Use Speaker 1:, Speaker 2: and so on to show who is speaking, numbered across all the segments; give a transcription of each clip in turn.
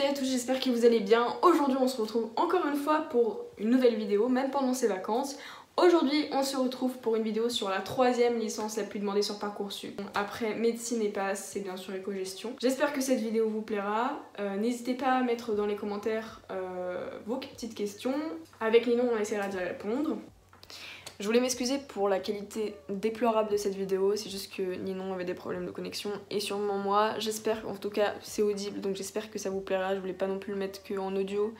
Speaker 1: et à tous, j'espère que vous allez bien. Aujourd'hui on se retrouve encore une fois pour une nouvelle vidéo, même pendant ces vacances. Aujourd'hui on se retrouve pour une vidéo sur la troisième licence la plus demandée sur Parcoursup. Après médecine et passe, c'est bien sûr éco-gestion. J'espère que cette vidéo vous plaira. Euh, n'hésitez pas à mettre dans les commentaires euh, vos petites questions. Avec noms on essaiera d'y répondre. Je voulais m'excuser pour la qualité déplorable de cette vidéo, c'est juste que Ninon avait des problèmes de connexion et sûrement moi. J'espère, en tout cas c'est audible, donc j'espère que ça vous plaira. Je voulais pas non plus le mettre qu'en audio.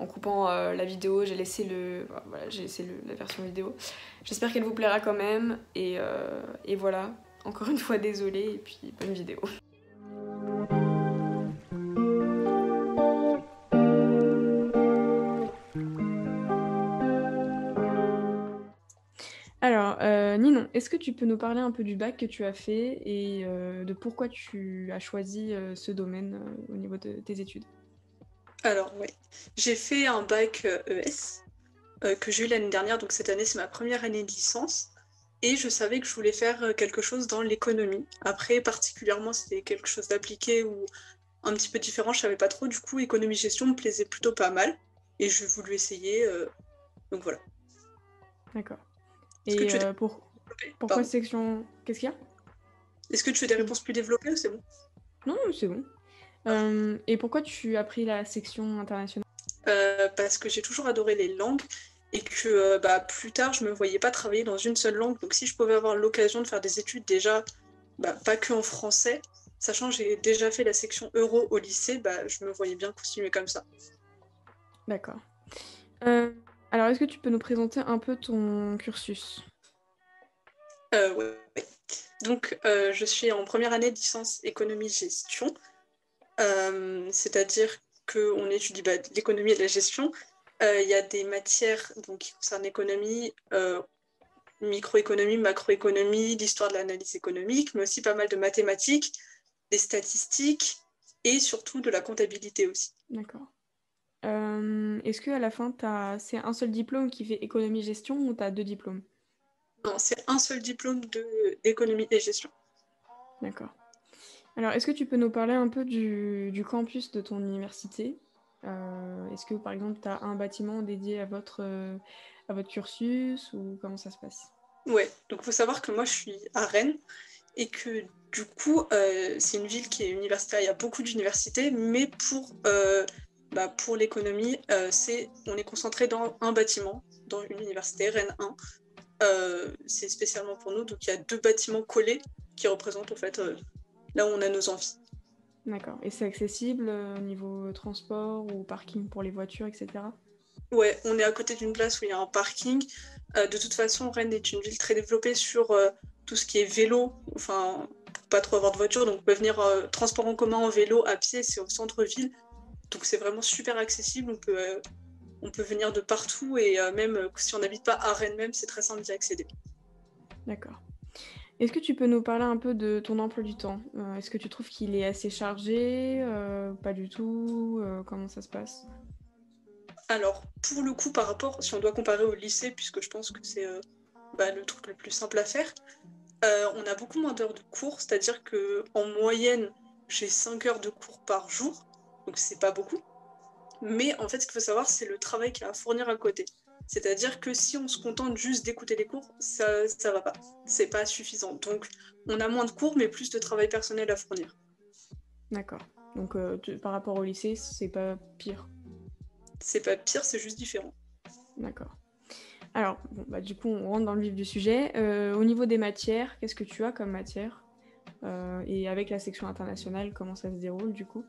Speaker 1: En coupant euh, la vidéo, j'ai laissé, le, voilà, j'ai laissé la version vidéo. J'espère qu'elle vous plaira quand même et, euh, et voilà. Encore une fois désolée et puis bonne vidéo. Euh, est-ce que tu peux nous parler un peu du bac que tu as fait et euh, de pourquoi tu as choisi euh, ce domaine au niveau de tes études?
Speaker 2: Alors, oui. J'ai fait un bac ES e que j'ai eu l'année dernière, donc cette année, c'est ma première année de licence. Et je savais que je voulais faire quelque chose dans l'économie. Après, particulièrement, c'était quelque chose d'appliqué ou un petit peu différent, je savais pas trop. Du coup, économie-gestion me plaisait plutôt pas mal. Et je voulu essayer. donc voilà.
Speaker 1: D'accord. Et euh, pour... pourquoi section Qu'est-ce qu'il y a?
Speaker 2: Est-ce que tu veux des réponses plus développées ou c'est bon?
Speaker 1: Non, c'est bon. Euh, et pourquoi tu as pris la section internationale?
Speaker 2: Euh, Parce que j'ai toujours adoré les langues et que bah, plus tard, je me voyais pas travailler dans une seule langue. Donc si je pouvais avoir l'occasion de faire des études déjà, bah, pas que en français, sachant que j'ai déjà fait la section euro au lycée, bah, je me voyais bien continuer comme ça.
Speaker 1: D'accord. Alors, est-ce que tu peux nous présenter un peu ton cursus?
Speaker 2: Euh. Donc, euh, je suis en première année de licence économie-gestion, euh, c'est-à-dire qu'on étudie bah, l'économie et la gestion. Il y a des matières donc, qui concernent l'économie, microéconomie, macroéconomie, l'histoire de l'analyse économique, mais aussi pas mal de mathématiques, des statistiques et surtout de la comptabilité aussi.
Speaker 1: D'accord. Est-ce qu'à la fin, c'est un seul diplôme qui fait économie-gestion ou tu as deux diplômes?
Speaker 2: Non, c'est un seul diplôme d'économie et gestion.
Speaker 1: D'accord. Alors, est-ce que tu peux nous parler un peu du, campus de ton université? Euh, Est-ce que, par exemple, tu as un bâtiment dédié à votre, euh, à votre cursus ou comment ça se passe?
Speaker 2: Ouais, donc il faut savoir que moi, je suis à Rennes et que du coup, c'est une ville qui est universitaire. Il y a beaucoup d'universités, mais pour bah, pour l'économie, euh, c'est on est concentré dans un bâtiment, dans une université, Rennes 1. Euh, c'est spécialement pour nous, donc il y a deux bâtiments collés qui représentent en fait euh, là où on a nos envies.
Speaker 1: D'accord. Et c'est accessible au niveau transport ou parking pour les voitures, etc.
Speaker 2: Ouais, on est à côté d'une place où il y a un parking. de toute façon, Rennes est une ville très développée sur tout ce qui est vélo, enfin, pas trop avoir de voiture, donc on peut venir transport en commun en vélo, à pied, c'est au centre-ville. Donc c'est vraiment super accessible. On peut, euh, on peut venir de partout et euh, même euh, si on n'habite pas à Rennes même, c'est très simple d'y accéder.
Speaker 1: D'accord. Est-ce que tu peux nous parler un peu de ton emploi du temps? Est-ce que tu trouves qu'il est assez chargé Pas du tout? Comment ça se passe?
Speaker 2: Alors, pour le coup, par rapport, si on doit comparer au lycée, puisque je pense que c'est bah, le truc le plus simple à faire, on a beaucoup moins d'heures de cours, c'est-à-dire qu'en moyenne, j'ai 5 heures de cours par jour donc c'est pas beaucoup. Mais en fait, ce qu'il faut savoir, c'est le travail qu'il y a à fournir à côté. C'est-à-dire que si on se contente juste d'écouter les cours, ça ça va pas. C'est pas suffisant. Donc on a moins de cours, mais plus de travail personnel à fournir.
Speaker 1: D'accord. Donc euh, par rapport au lycée, c'est pas pire.
Speaker 2: C'est pas pire, c'est juste différent.
Speaker 1: D'accord. Alors, bon, bah, du coup, on rentre dans le vif du sujet. Euh, au niveau des matières, qu'est-ce que tu as comme matière? Euh, Et avec la section internationale, comment ça se déroule du coup?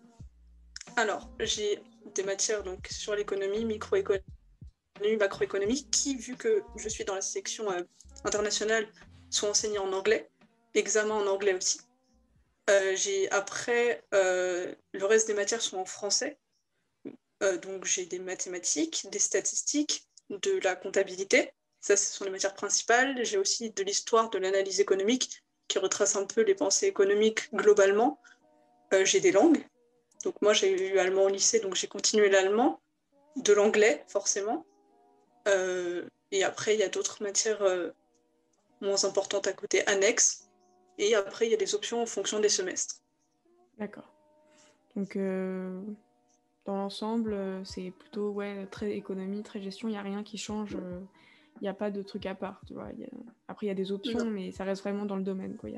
Speaker 2: Alors, j'ai des matières donc, sur l'économie, microéconomie, macroéconomie, qui, vu que je suis dans la section euh, internationale, sont enseignées en anglais, examen en anglais aussi. Euh, après, euh, le reste des matières sont en français. donc j'ai des mathématiques, des statistiques, de la comptabilité. Ça, ce sont les matières principales. J'ai aussi de l'histoire de l'analyse économique qui retrace un peu les pensées économiques globalement. j'ai des langues, donc moi, j'ai eu allemand au lycée, donc j'ai continué l'allemand, de l'anglais forcément. Euh, et après, il y a d'autres matières euh, moins importantes à côté, annexes. Et après, il y a des options en fonction des semestres.
Speaker 1: D'accord. Donc, euh, dans l'ensemble, c'est plutôt ouais, très économie, très gestion, il n'y a rien qui change. Il n'y a pas de truc à part, tu vois. Après, il y a des options, mais ça reste vraiment dans le domaine. Quoi.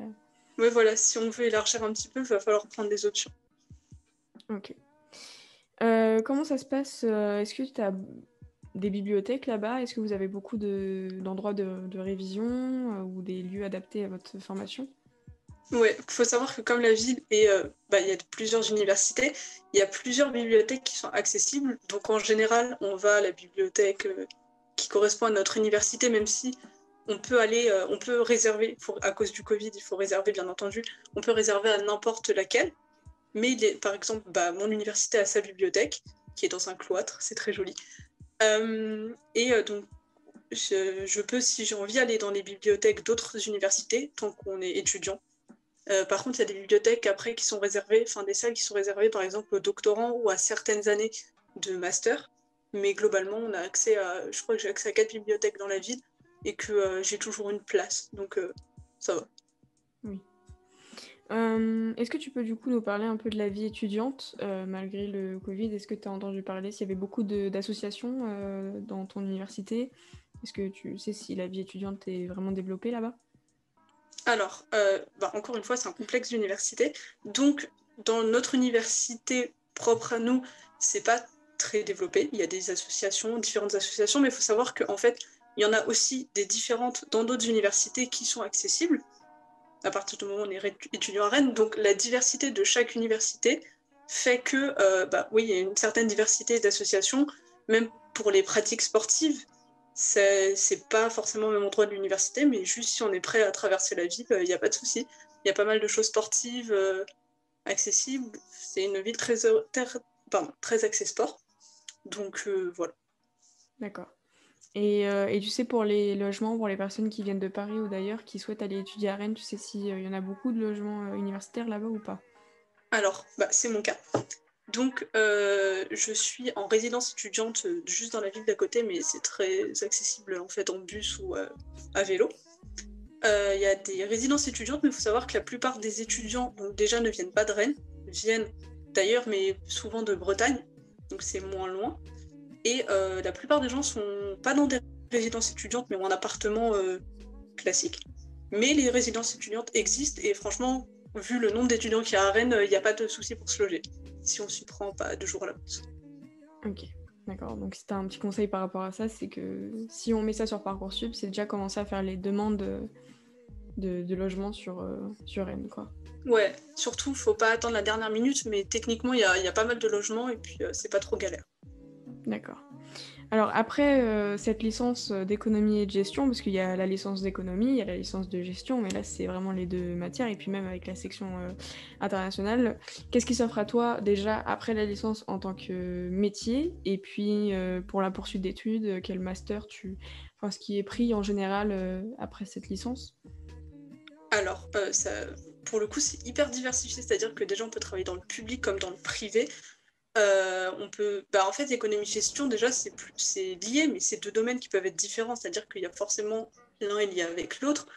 Speaker 2: Oui, voilà, si on veut élargir un petit peu, il va falloir prendre des options.
Speaker 1: Ok. Euh, comment ça se passe euh, Est-ce que tu as des bibliothèques là-bas? Est-ce que vous avez beaucoup d'endroits de, révision euh, ou des lieux adaptés à votre formation?
Speaker 2: Oui, il faut savoir que comme la ville bah, il y a plusieurs universités, il y a plusieurs bibliothèques qui sont accessibles. Donc en général, on va à la bibliothèque qui correspond à notre université, même si on peut aller, on peut réserver, à cause du Covid, il faut réserver bien entendu, on peut réserver à n'importe laquelle. Mais par exemple, bah, mon université a sa bibliothèque, qui est dans un cloître, c'est très joli. Euh, et euh, donc, je, peux, si j'ai envie, aller dans les bibliothèques d'autres universités, tant qu'on est étudiant. Euh, par contre, il y a des bibliothèques après qui sont réservées, enfin des salles qui sont réservées par exemple aux doctorants ou à certaines années de master. Mais globalement, on a accès à, je crois que j'ai accès à quatre bibliothèques dans la ville et que j'ai toujours une place. Donc ça va.
Speaker 1: Euh, est-ce que tu peux du coup nous parler un peu de la vie étudiante euh, malgré le Covid? Est-ce que tu as entendu parler? S'il y avait beaucoup d'associations euh, dans ton université Est-ce que tu sais si la vie étudiante est vraiment développée là-bas?
Speaker 2: Alors, bah, encore une fois, c'est un complexe d'université. Donc, dans notre université propre à nous, c'est pas très développé. Il y a des associations, différentes associations, mais il faut savoir qu'en fait, il y en a aussi des différentes dans d'autres universités qui sont accessibles à partir du moment où on est étudiant à Rennes. Donc la diversité de chaque université fait que, euh, bah, oui, il y a une certaine diversité d'associations, même pour les pratiques sportives. C'est pas forcément au même endroit de l'université, mais juste si on est prêt à traverser la ville, il n'y a pas de souci. Il y a pas mal de choses sportives euh, accessibles. C'est une ville très, pardon, très axée sport. Donc euh, voilà.
Speaker 1: D'accord. Euh, et, tu sais, pour les logements, pour les personnes qui viennent de Paris ou d'ailleurs, qui souhaitent aller étudier à Rennes, tu sais s'il euh, y en a beaucoup de logements euh, universitaires là-bas ou pas?
Speaker 2: Alors, bah, c'est mon cas. Donc, je suis en résidence étudiante juste dans la ville d'à côté, mais c'est très accessible en fait en bus ou à vélo. Il y a des résidences étudiantes, mais il faut savoir que la plupart des étudiants, donc déjà, ne viennent pas de Rennes, viennent d'ailleurs, mais souvent de Bretagne, donc c'est moins loin. Et euh, la plupart des gens sont pas dans des résidences étudiantes, mais en appartement euh, classique. Mais les résidences étudiantes existent et franchement, vu le nombre d'étudiants qu'il y a à Rennes, il n'y a pas de souci pour se loger si on s'y prend pas deux jours à l'avance.
Speaker 1: Ok, d'accord. Donc si tu as un petit conseil par rapport à ça, c'est que si on met ça sur Parcoursup, c'est déjà commencer à faire les demandes de, de logement sur, euh, sur Rennes, quoi.
Speaker 2: Ouais, surtout, faut pas attendre la dernière minute, mais techniquement, il y a, y a, pas mal de logements et puis c'est pas trop galère.
Speaker 1: D'accord. Alors après euh, cette licence euh, d'économie et de gestion, parce qu'il y a la licence d'économie, il y a la licence de gestion, mais là c'est vraiment les deux matières, et puis même avec la section euh, internationale, qu'est-ce qui s'offre à toi déjà après la licence en tant que métier, et puis pour la poursuite d'études, quel master tu... Enfin ce qui est pris en général après cette licence?
Speaker 2: Alors, ça, pour le coup c'est hyper diversifié, c'est-à-dire que déjà on peut travailler dans le public comme dans le privé. Euh, on peut, bah, en fait, l'économie gestion, déjà, c'est lié, mais c'est deux domaines qui peuvent être différents. C'est-à-dire qu'il y a forcément l'un lié avec l'autre.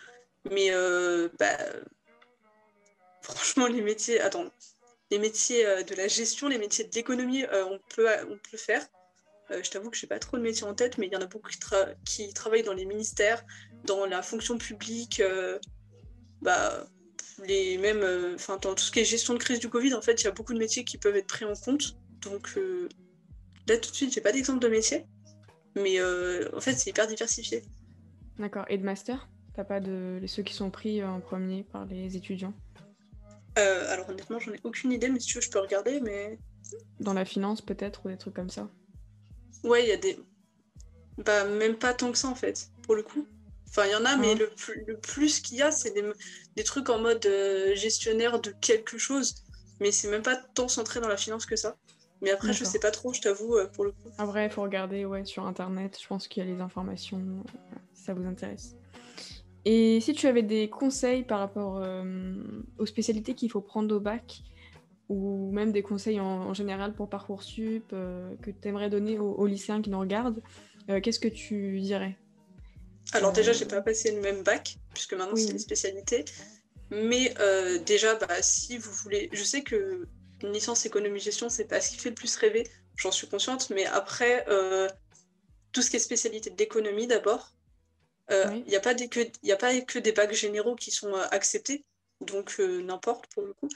Speaker 2: Mais euh, bah, franchement, les métiers, attends, les métiers euh, de la gestion, les métiers de l'économie, on, peut, on peut faire. je t'avoue que je n'ai pas trop de métiers en tête, mais il y en a beaucoup qui, travaillent dans les ministères, dans la fonction publique, bah, les mêmes, enfin, dans tout ce qui est gestion de crise du Covid, en fait, il y a beaucoup de métiers qui peuvent être pris en compte. Donc euh, là tout de suite, j'ai pas d'exemple de métier, mais euh, en fait c'est hyper diversifié.
Speaker 1: D'accord. Et de master T'as pas de ceux qui sont pris en premier par les étudiants?
Speaker 2: Euh, Alors honnêtement, j'en ai aucune idée, mais si tu veux, je peux regarder. Mais
Speaker 1: dans la finance peut-être ou des trucs comme ça?
Speaker 2: Ouais, il y a des. Bah même pas tant que ça en fait, pour le coup. Enfin, il y en a, mais le, le plus qu'il y a, c'est des, des, trucs en mode gestionnaire de quelque chose. Mais c'est même pas tant centré dans la finance que ça. Mais après, je sais pas trop, je t'avoue, euh, pour le coup.
Speaker 1: Après, il faut regarder ouais, sur Internet. Je pense qu'il y a les informations, euh, si ça vous intéresse. Et si tu avais des conseils par rapport euh, aux spécialités qu'il faut prendre au bac, ou même des conseils en, général pour Parcoursup, que tu aimerais donner aux, lycéens qui nous regardent, qu'est-ce que tu dirais?
Speaker 2: Alors déjà, j'ai pas passé le même bac, puisque maintenant c'est les spécialités. Mais déjà, bah, si vous voulez... Je sais que une licence économie-gestion, c'est pas ce qui fait le plus rêver. j'en suis consciente, mais après, tout ce qui est spécialité d'économie d'abord, il n'y a, pas que, a pas que des bacs généraux qui sont acceptés, donc n'importe pour le coup.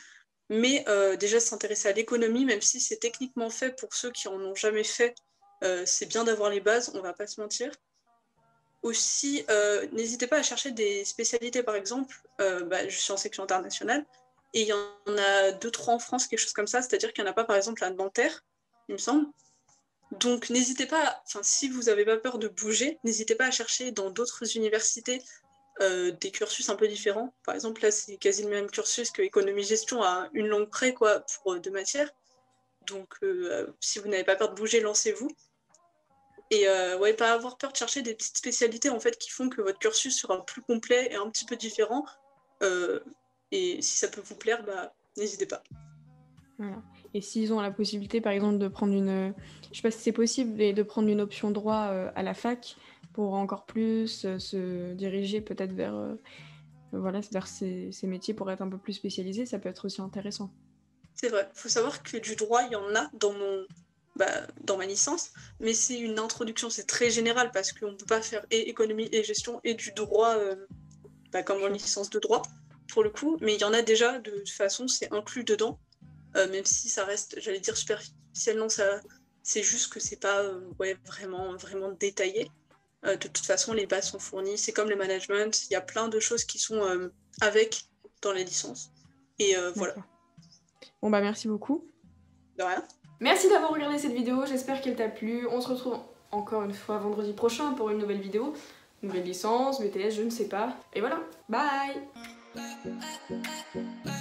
Speaker 2: Mais déjà s'intéresser à l'économie, même si c'est techniquement fait pour ceux qui en ont jamais fait, c'est bien d'avoir les bases, on va pas se mentir. Aussi, euh, n'hésitez pas à chercher des spécialités, par exemple. Euh, bah, je suis en section internationale et il y en a deux, trois en France, quelque chose comme ça. C'est-à-dire qu'il n'y en a pas, par exemple, à Nanterre, il me semble. Donc, n'hésitez pas, enfin, si vous n'avez pas peur de bouger, n'hésitez pas à chercher dans d'autres universités euh, des cursus un peu différents. Par exemple, là, c'est quasi le même cursus que économie-gestion à une langue près, quoi, pour deux matières. Donc, si vous n'avez pas peur de bouger, lancez-vous. Et euh, ouais, pas avoir peur de chercher des petites spécialités en fait qui font que votre cursus sera plus complet et un petit peu différent. Euh, et si ça peut vous plaire, bah, n'hésitez pas.
Speaker 1: Et s'ils ont la possibilité, par exemple, de prendre une, je sais pas si c'est possible, de prendre une option droit euh, à la fac pour encore plus se diriger peut-être vers, voilà, vers ces, ces, métiers pour être un peu plus spécialisé, ça peut être aussi intéressant.
Speaker 2: C'est vrai. Il faut savoir que du droit, il y en a dans mon bah, dans ma licence, mais c'est une introduction, c'est très général parce qu'on ne peut pas faire et économie et gestion et du droit euh, bah, comme en licence de droit pour le coup, mais il y en a déjà de toute façon, c'est inclus dedans, euh, même si ça reste, j'allais dire superficiellement, ça, c'est juste que c'est pas euh, ouais, vraiment, vraiment détaillé. de toute façon, les bases sont fournies, c'est comme le management, il y a plein de choses qui sont avec dans les licences. Et voilà.
Speaker 1: Bon bah merci beaucoup.
Speaker 2: De rien.
Speaker 1: Merci d'avoir regardé cette vidéo, j'espère qu'elle t'a plu. On se retrouve encore une fois vendredi prochain pour une nouvelle vidéo. Nouvelle licence, BTS, je ne sais pas. Et voilà, bye Pa, pa, pa.